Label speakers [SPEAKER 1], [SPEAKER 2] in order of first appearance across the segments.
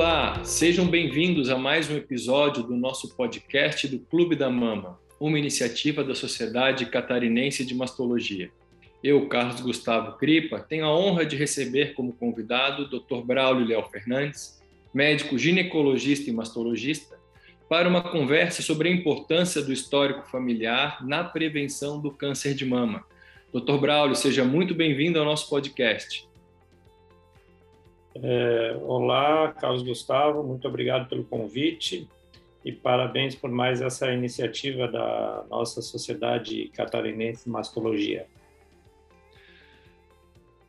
[SPEAKER 1] Olá, sejam bem-vindos a mais um episódio do nosso podcast do Clube da Mama, uma iniciativa da Sociedade Catarinense de Mastologia. Eu, Carlos Gustavo Cripa, tenho a honra de receber como convidado o Dr. Braulio Léo Fernandes, médico ginecologista e mastologista, para uma conversa sobre a importância do histórico familiar na prevenção do câncer de mama. Dr. Braulio, seja muito bem-vindo ao nosso podcast.
[SPEAKER 2] É, olá, Carlos Gustavo, muito obrigado pelo convite e parabéns por mais essa iniciativa da nossa Sociedade Catarinense de Mastologia.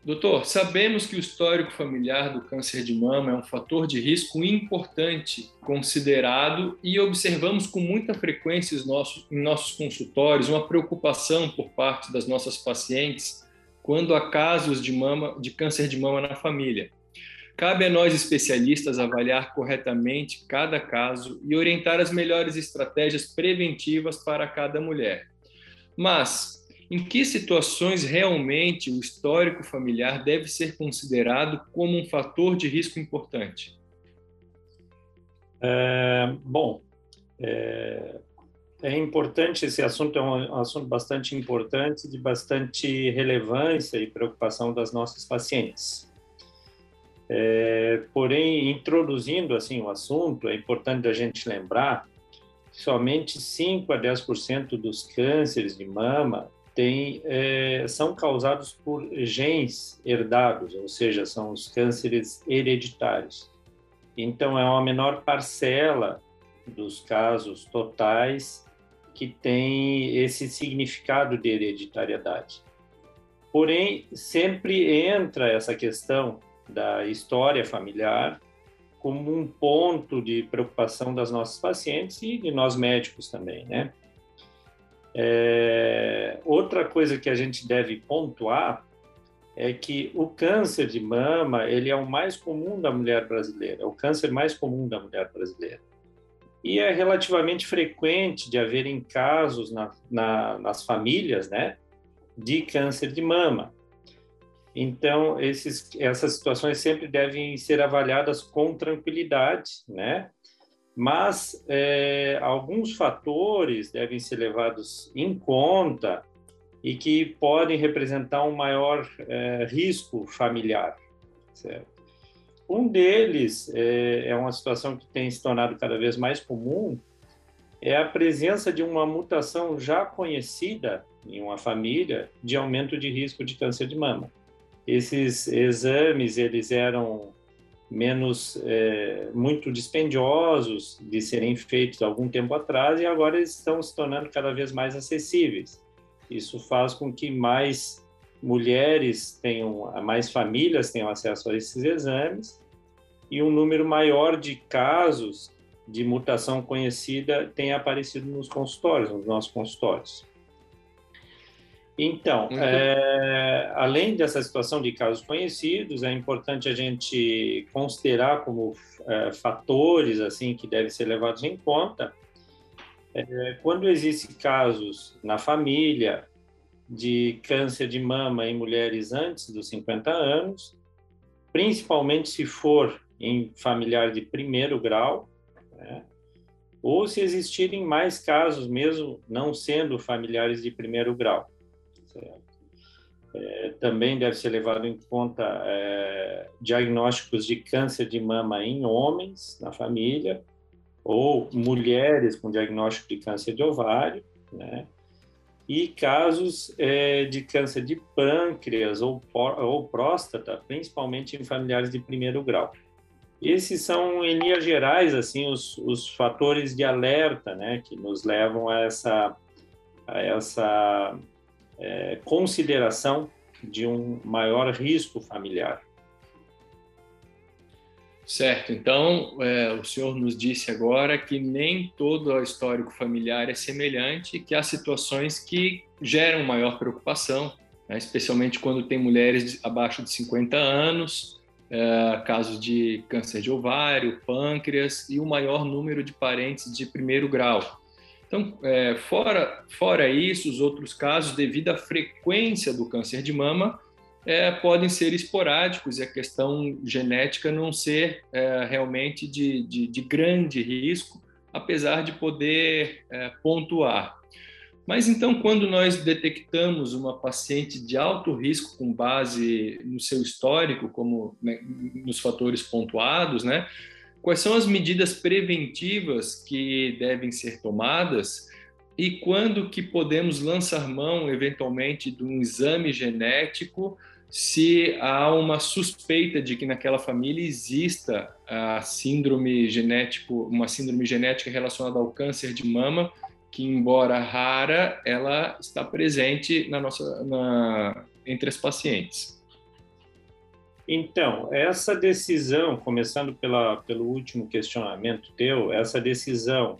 [SPEAKER 1] Doutor, sabemos que o histórico familiar do câncer de mama é um fator de risco importante considerado e observamos com muita frequência em nossos, em nossos consultórios uma preocupação por parte das nossas pacientes quando há casos de, mama, de câncer de mama na família. Cabe a nós especialistas avaliar corretamente cada caso e orientar as melhores estratégias preventivas para cada mulher. Mas, em que situações realmente o histórico familiar deve ser considerado como um fator de risco importante?
[SPEAKER 2] É, bom, é, é, importante, esse assunto é um assunto bastante importante, de bastante relevância e preocupação das nossas pacientes. É, porém, introduzindo assim o assunto, é importante a gente lembrar que somente 5 a 10% dos cânceres de mama tem, é, são causados por genes herdados, ou seja, são os cânceres hereditários. Então, é uma menor parcela dos casos totais que tem esse significado de hereditariedade. Porém, sempre entra essa questão da história familiar como um ponto de preocupação das nossas pacientes e de nós médicos também, né? É, outra coisa que a gente deve pontuar é que o câncer de mama ele é o mais comum da mulher brasileira, é o câncer mais comum da mulher brasileira. E é relativamente frequente de haverem casos na, na, nas famílias, né, de câncer de mama. Então, esses, essas situações sempre devem ser avaliadas com tranquilidade, né? Mas é, alguns fatores devem ser levados em conta e que podem representar um maior é, risco familiar, certo? Um deles é, é uma situação que tem se tornado cada vez mais comum, é a presença de uma mutação já conhecida em uma família de aumento de risco de câncer de mama. Esses exames eles eram menos é, muito dispendiosos de serem feitos algum tempo atrás e agora eles estão se tornando cada vez mais acessíveis. Isso faz com que mais mulheres tenham, mais famílias tenham acesso a esses exames e um número maior de casos de mutação conhecida tenha aparecido nos consultórios, nos nossos consultórios. Então, é, além dessa situação de casos conhecidos, é importante a gente considerar como é, fatores assim que devem ser levados em conta é, quando existem casos na família de câncer de mama em mulheres antes dos 50 anos, principalmente se for em familiar de primeiro grau, né? ou se existirem mais casos mesmo não sendo familiares de primeiro grau. É, também deve ser levado em conta é, diagnósticos de câncer de mama em homens na família ou mulheres com diagnóstico de câncer de ovário, né? E casos é, de câncer de pâncreas ou, ou próstata, principalmente em familiares de primeiro grau. Esses são, em linhas gerais, assim, os, os fatores de alerta, né, que nos levam a essa, a essa é, consideração de um maior risco familiar.
[SPEAKER 1] Certo, então é, o senhor nos disse agora que nem todo o histórico familiar é semelhante que há situações que geram maior preocupação, né, especialmente quando tem mulheres abaixo de 50 anos, é, casos de câncer de ovário, pâncreas e o maior número de parentes de primeiro grau. Então, é, fora, fora isso, os outros casos, devido à frequência do câncer de mama, é, podem ser esporádicos e a questão genética não ser é, realmente de, de, de, grande risco, apesar de poder é, pontuar. Mas então, quando nós detectamos uma paciente de alto risco com base no seu histórico, como né, nos fatores pontuados, né? Quais são as medidas preventivas que devem ser tomadas e quando que podemos lançar mão eventualmente de um exame genético se há uma suspeita de que naquela família exista a síndrome genético, uma síndrome genética relacionada ao câncer de mama, que embora rara, ela está presente na nossa na, entre as pacientes.
[SPEAKER 2] Então, essa decisão, começando pela, pelo último questionamento teu, essa decisão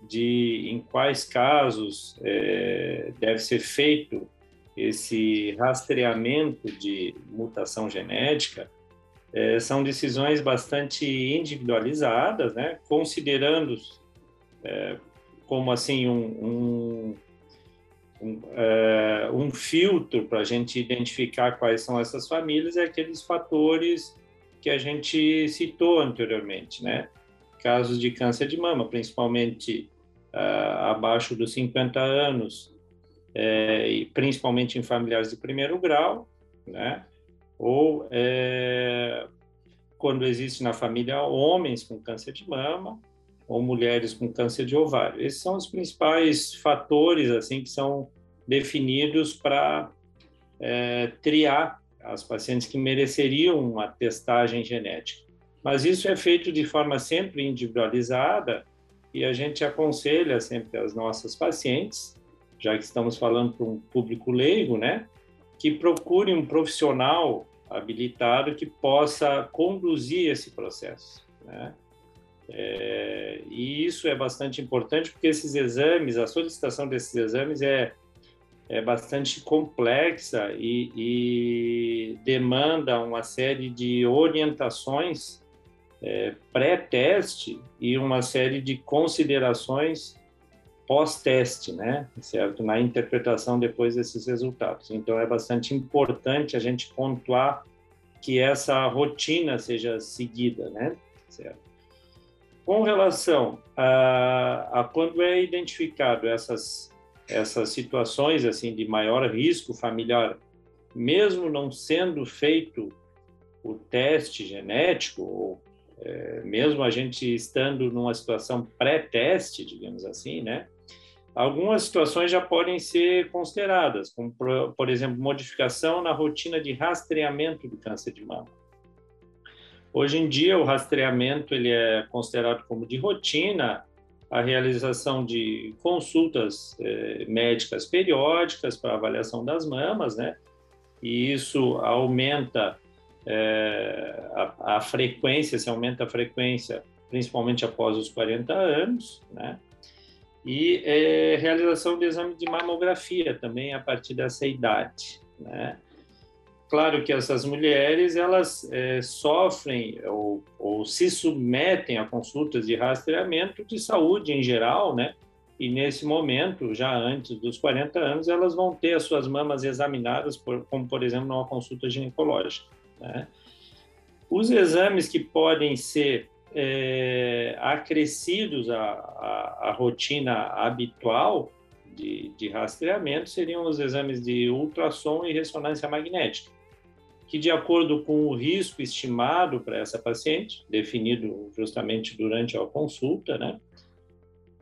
[SPEAKER 2] de em quais casos é, deve ser feito esse rastreamento de mutação genética é, são decisões bastante individualizadas, né? considerando é, como assim um, um, um, é, um filtro para a gente identificar quais são essas famílias é aqueles fatores que a gente citou anteriormente, né? Casos de câncer de mama, principalmente uh, abaixo dos 50 anos, é, e principalmente em familiares de primeiro grau, né? Ou é, quando existe na família homens com câncer de mama ou mulheres com câncer de ovário. Esses são os principais fatores assim que são definidos para é, triar as pacientes que mereceriam uma testagem genética. Mas isso é feito de forma sempre individualizada e a gente aconselha sempre as nossas pacientes já que estamos falando para um público leigo, né, que procure um profissional habilitado que possa conduzir esse processo, né? É, e isso é bastante importante porque esses exames, a solicitação desses exames é, é bastante complexa e, e demanda uma série de orientações é, pré-teste e uma série de considerações pós-teste, né? Certo? Na interpretação depois desses resultados. Então é bastante importante a gente pontuar que essa rotina seja seguida, né? Certo? Com relação a, a quando é identificado essas essas situações assim de maior risco familiar, mesmo não sendo feito o teste genético ou é, mesmo a gente estando numa situação pré-teste, digamos assim, né? Algumas situações já podem ser consideradas, como, por, exemplo, modificação na rotina de rastreamento do câncer de mama. Hoje em dia, o rastreamento ele é considerado como de rotina, a realização de consultas eh, médicas periódicas para avaliação das mamas, né? E isso aumenta eh, a, a, frequência, se aumenta a frequência, principalmente após os 40 anos, né? e é, realização de exame de mamografia também a partir dessa idade, né? Claro que essas mulheres elas é, sofrem ou, ou, se submetem a consultas de rastreamento de saúde em geral, né? E nesse momento, já antes dos 40 anos, elas vão ter as suas mamas examinadas, por, como por exemplo numa consulta ginecológica. Né? Os exames que podem ser é, acrescidos à, à, à, rotina habitual de, de rastreamento seriam os exames de ultrassom e ressonância magnética, que, de acordo com o risco estimado para essa paciente, definido justamente durante a consulta, né,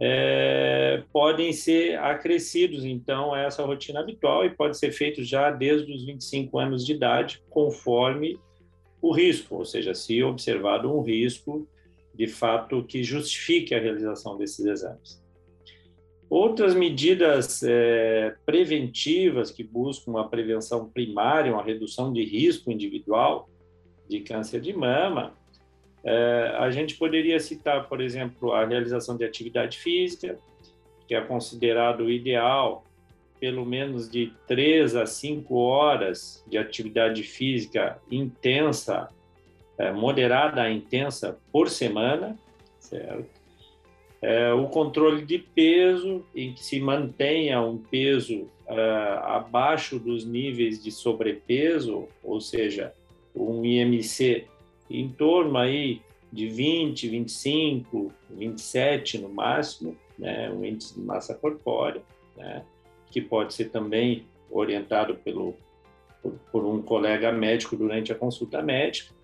[SPEAKER 2] é, podem ser acrescidos, então, a essa rotina habitual e pode ser feito já desde os 25 anos de idade, conforme o risco, ou seja, se observado um risco de fato, que justifique a realização desses exames. Outras medidas é, preventivas que buscam uma prevenção primária, uma redução de risco individual de câncer de mama, é, a gente poderia citar, por exemplo, a realização de atividade física, que é considerado ideal pelo menos de três a cinco horas de atividade física intensa é, moderada a intensa por semana, certo? É, o controle de peso, em que se mantenha um peso é, abaixo dos níveis de sobrepeso, ou seja, um IMC em torno aí de 20, 25, 27 no máximo, né, um índice de massa corpórea, né, que pode ser também orientado pelo, por, por um colega médico durante a consulta médica.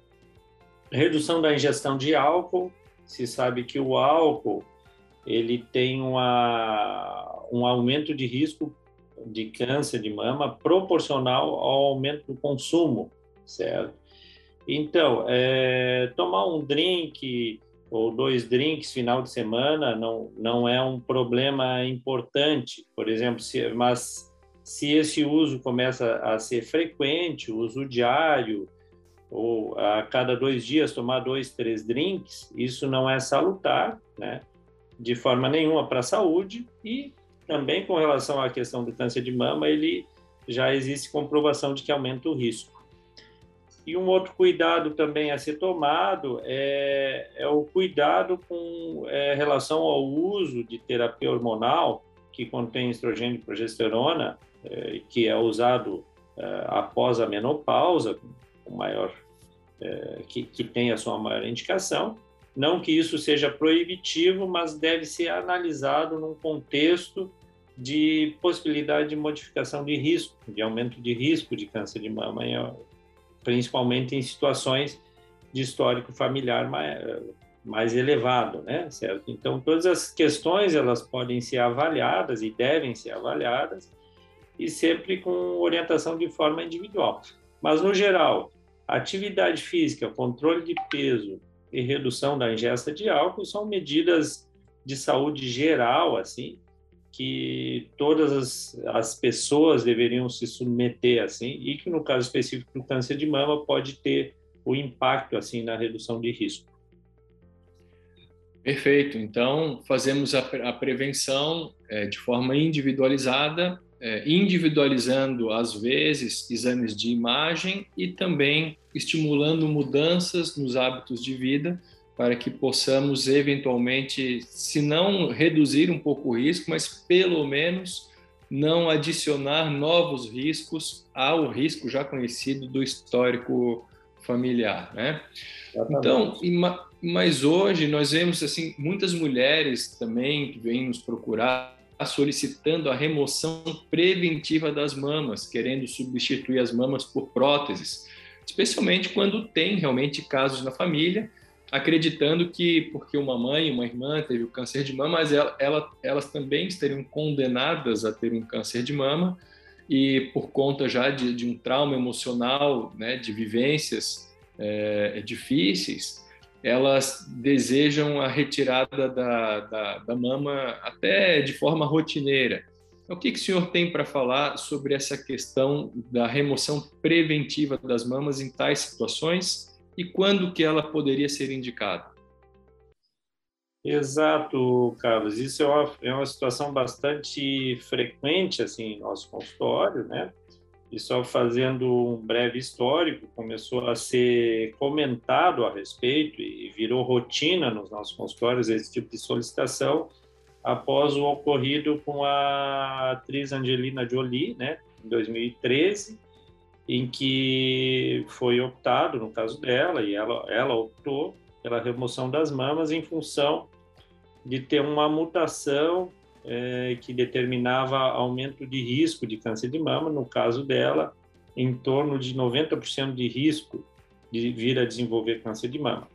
[SPEAKER 2] Redução da ingestão de álcool, se sabe que o álcool ele tem uma, um aumento de risco de câncer de mama proporcional ao aumento do consumo, certo? Então, é, tomar um drink ou dois drinks final de semana não, não é um problema importante, por exemplo, se, mas se esse uso começa a ser frequente, uso diário, ou a cada dois dias tomar dois, três drinks, isso não é salutar, né? De forma nenhuma para a saúde e também com relação à questão do câncer de mama, ele já existe comprovação de que aumenta o risco. E um outro cuidado também a ser tomado é, é o cuidado com é, relação ao uso de terapia hormonal que contém estrogênio e progesterona, é, que é usado é, após a menopausa, com maior, é, que, que tem a sua maior indicação. Não que isso seja proibitivo, mas deve ser analisado num contexto de possibilidade de modificação de risco, de aumento de risco de câncer de mama principalmente em situações de histórico familiar mais, elevado, né? Certo? Então, todas as questões elas podem ser avaliadas e devem ser avaliadas e sempre com orientação de forma individual. Mas no geral, atividade física, controle de peso e redução da ingesta de álcool são medidas de saúde geral, assim, que todas as, as pessoas deveriam se submeter assim e que no caso específico do câncer de mama pode ter o impacto assim na redução de risco.
[SPEAKER 1] Perfeito. Então fazemos a, a prevenção é, de forma individualizada, individualizando às vezes exames de imagem e também estimulando mudanças nos hábitos de vida para que possamos eventualmente, se não reduzir um pouco o risco, mas pelo menos não adicionar novos riscos ao risco já conhecido do histórico familiar, né? Então, mas hoje nós vemos assim muitas mulheres também que vêm nos procurar solicitando a remoção preventiva das mamas, querendo substituir as mamas por próteses, especialmente quando tem realmente casos na família acreditando que porque uma mãe uma irmã teve o câncer de mama, mas ela, ela, elas também estariam condenadas a ter um câncer de mama e por conta já de, de um trauma emocional, né, de vivências é, difíceis, elas desejam a retirada da, da, da mama até de forma rotineira. O que, que o senhor tem para falar sobre essa questão da remoção preventiva das mamas em tais situações? e quando que ela poderia ser indicada?
[SPEAKER 2] Exato, Carlos. Isso é uma, é uma situação bastante frequente assim em nosso consultório, né? E só fazendo um breve histórico, começou a ser comentado a respeito e virou rotina nos nossos consultórios esse tipo de solicitação após o ocorrido com a atriz Angelina Jolie, né, em 2013, em que foi optado, no caso dela, e ela, ela optou pela remoção das mamas em função de ter uma mutação é, que determinava aumento de risco de câncer de mama, no caso dela, em torno de 90% de risco de vir a desenvolver câncer de mama.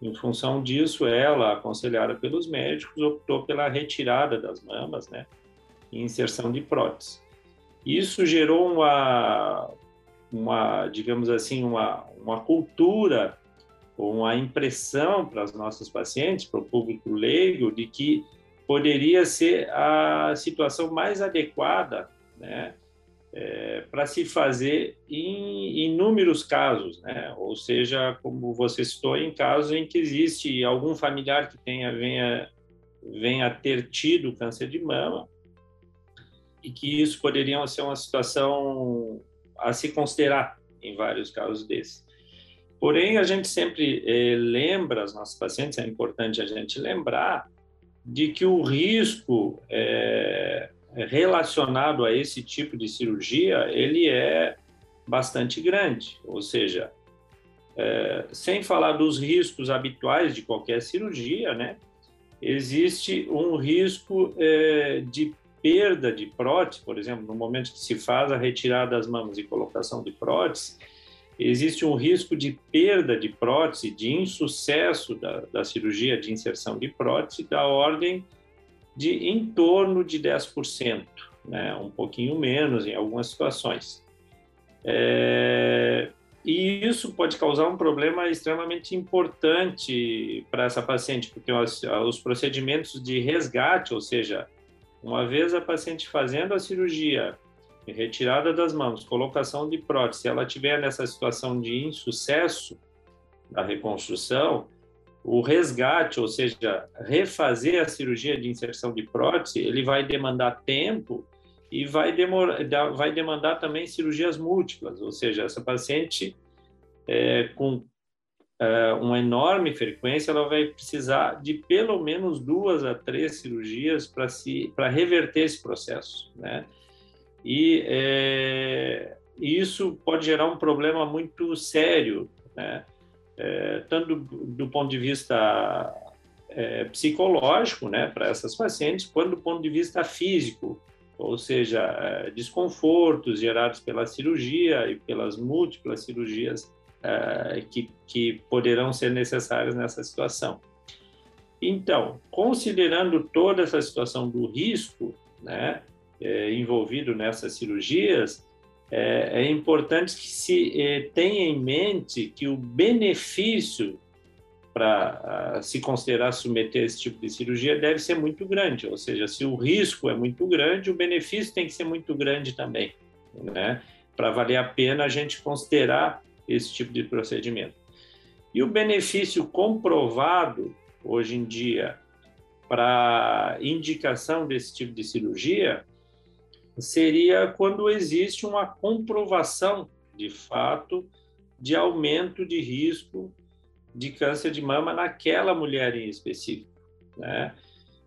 [SPEAKER 2] Em função disso, ela, aconselhada pelos médicos, optou pela retirada das mamas, né, e inserção de prótese. Isso gerou uma, uma, digamos assim, uma, uma cultura uma impressão para os nossos pacientes, para o público leigo, de que poderia ser a situação mais adequada, né, é, para se fazer em inúmeros casos, né? Ou seja, como você citou, em casos em que existe algum familiar que tenha venha venha ter tido câncer de mama e que isso poderia ser uma situação a se considerar em vários casos desses. Porém, a gente sempre eh, lembra as nossas pacientes, é importante a gente lembrar de que o risco é, relacionado a esse tipo de cirurgia ele é bastante grande, ou seja, é, sem falar dos riscos habituais de qualquer cirurgia, né? Existe um risco é, de perda de prótese, por exemplo, no momento que se faz a retirada das mamas e colocação de prótese, existe um risco de perda de prótese, de insucesso da, da cirurgia de inserção de prótese, da ordem de em torno de 10%, né? um pouquinho menos em algumas situações. É, e isso pode causar um problema extremamente importante para essa paciente, porque os, os procedimentos de resgate, ou seja, uma vez a paciente fazendo a cirurgia, retirada das mãos, colocação de prótese, se ela tiver nessa situação de insucesso da reconstrução, o resgate, ou seja, refazer a cirurgia de inserção de prótese, ele vai demandar tempo e vai, vai demandar também cirurgias múltiplas, ou seja, essa paciente é, com é, uma enorme frequência, ela vai precisar de pelo menos duas a três cirurgias para reverter esse processo, né? E é, isso pode gerar um problema muito sério, né? É, tanto do, do, ponto de vista é, psicológico, né, para essas pacientes, quanto do ponto de vista físico, ou seja, desconfortos gerados pela cirurgia e pelas múltiplas cirurgias que, que poderão ser necessárias nessa situação. Então, considerando toda essa situação do risco né, é, envolvido nessas cirurgias, é, é importante que se é, tenha em mente que o benefício para se considerar submeter esse tipo de cirurgia deve ser muito grande, ou seja, se o risco é muito grande, o benefício tem que ser muito grande também, né? Para valer a pena a gente considerar esse tipo de procedimento. E o benefício comprovado hoje em dia para indicação desse tipo de cirurgia seria quando existe uma comprovação de fato de aumento de risco de câncer de mama naquela mulher em específico, né?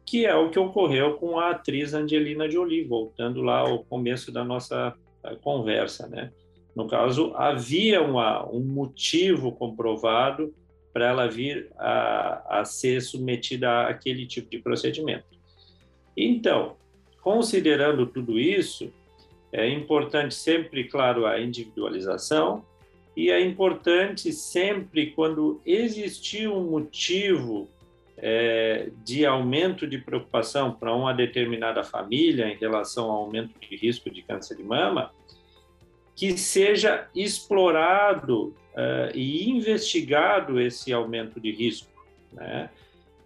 [SPEAKER 2] Que é o que ocorreu com a atriz Angelina Jolie, voltando lá ao começo da nossa conversa, né? No caso, havia uma, um motivo comprovado para ela vir a, a ser submetida àquele tipo de procedimento. Então, considerando tudo isso, é importante sempre, claro, a individualização, e é importante sempre, quando existir um motivo é, de aumento de preocupação para uma determinada família em relação ao aumento de risco de câncer de mama, que seja explorado uh, e investigado esse aumento de risco, né?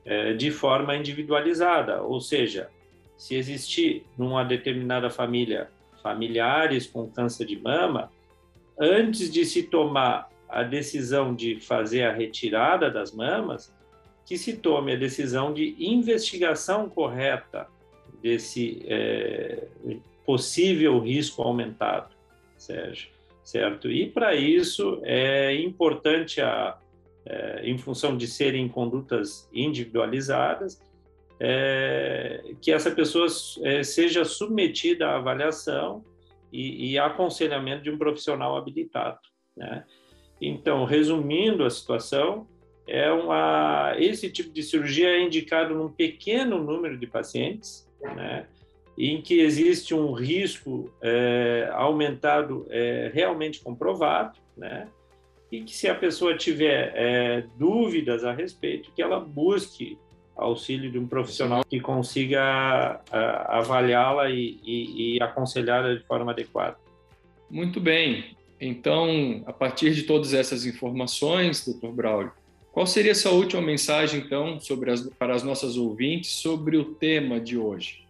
[SPEAKER 2] É, de forma individualizada, ou seja, se existir numa determinada família familiares com câncer de mama, antes de se tomar a decisão de fazer a retirada das mamas, que se tome a decisão de investigação correta desse é, possível risco aumentado, Sérgio, certo? E para isso é importante a, é, em função de serem condutas individualizadas, é, que essa pessoa é, seja submetida à avaliação e, e aconselhamento de um profissional habilitado. Né? Então, resumindo a situação, é uma, esse tipo de cirurgia é indicado num pequeno número de pacientes, né? em que existe um risco é, aumentado é, realmente comprovado, né? e que se a pessoa tiver é, dúvidas a respeito, que ela busque auxílio de um profissional que consiga avaliá-la e, e, e aconselhá-la de forma adequada.
[SPEAKER 1] Muito bem. Então, a partir de todas essas informações, Dr. Braulio, qual seria a sua última mensagem, então, sobre as, para as nossas ouvintes sobre o tema de hoje?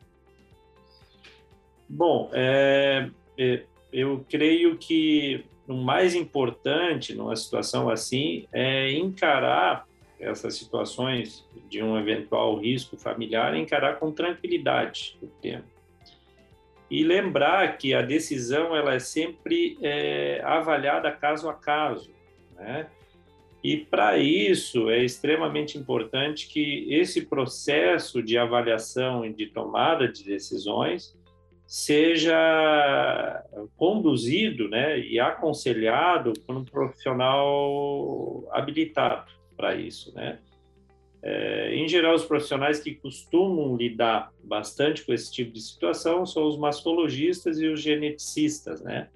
[SPEAKER 2] Bom, é, é, eu creio que o mais importante numa situação assim é encarar essas situações de um eventual risco familiar, encarar com tranquilidade o tema. E lembrar que a decisão ela é sempre é, avaliada caso a caso, né? E para isso é extremamente importante que esse processo de avaliação e de tomada de decisões seja conduzido né, e aconselhado por um profissional habilitado para isso. Né? É, em geral, os profissionais que costumam lidar bastante com esse tipo de situação são os mastologistas e os geneticistas, né?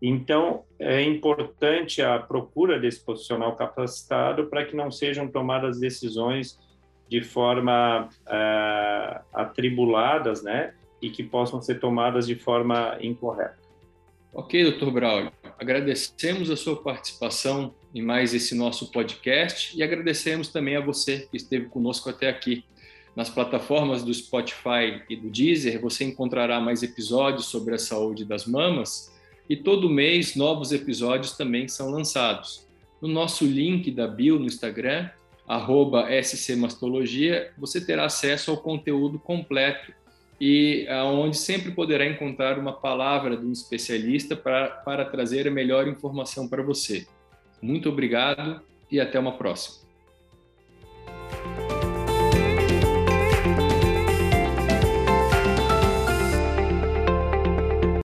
[SPEAKER 2] Então, é importante a procura desse profissional capacitado para que não sejam tomadas decisões de forma é, atribuladas, né? E que possam ser tomadas de forma incorreta.
[SPEAKER 1] Ok, doutor Braulio. Agradecemos a sua participação em mais esse nosso podcast e agradecemos também a você que esteve conosco até aqui. Nas plataformas do Spotify e do Deezer, você encontrará mais episódios sobre a saúde das mamas e todo mês novos episódios também são lançados. No nosso link da bio no Instagram, scmastologia, você terá acesso ao conteúdo completo e aonde sempre poderá encontrar uma palavra de um especialista para, para trazer a melhor informação para você. Muito obrigado e até uma próxima.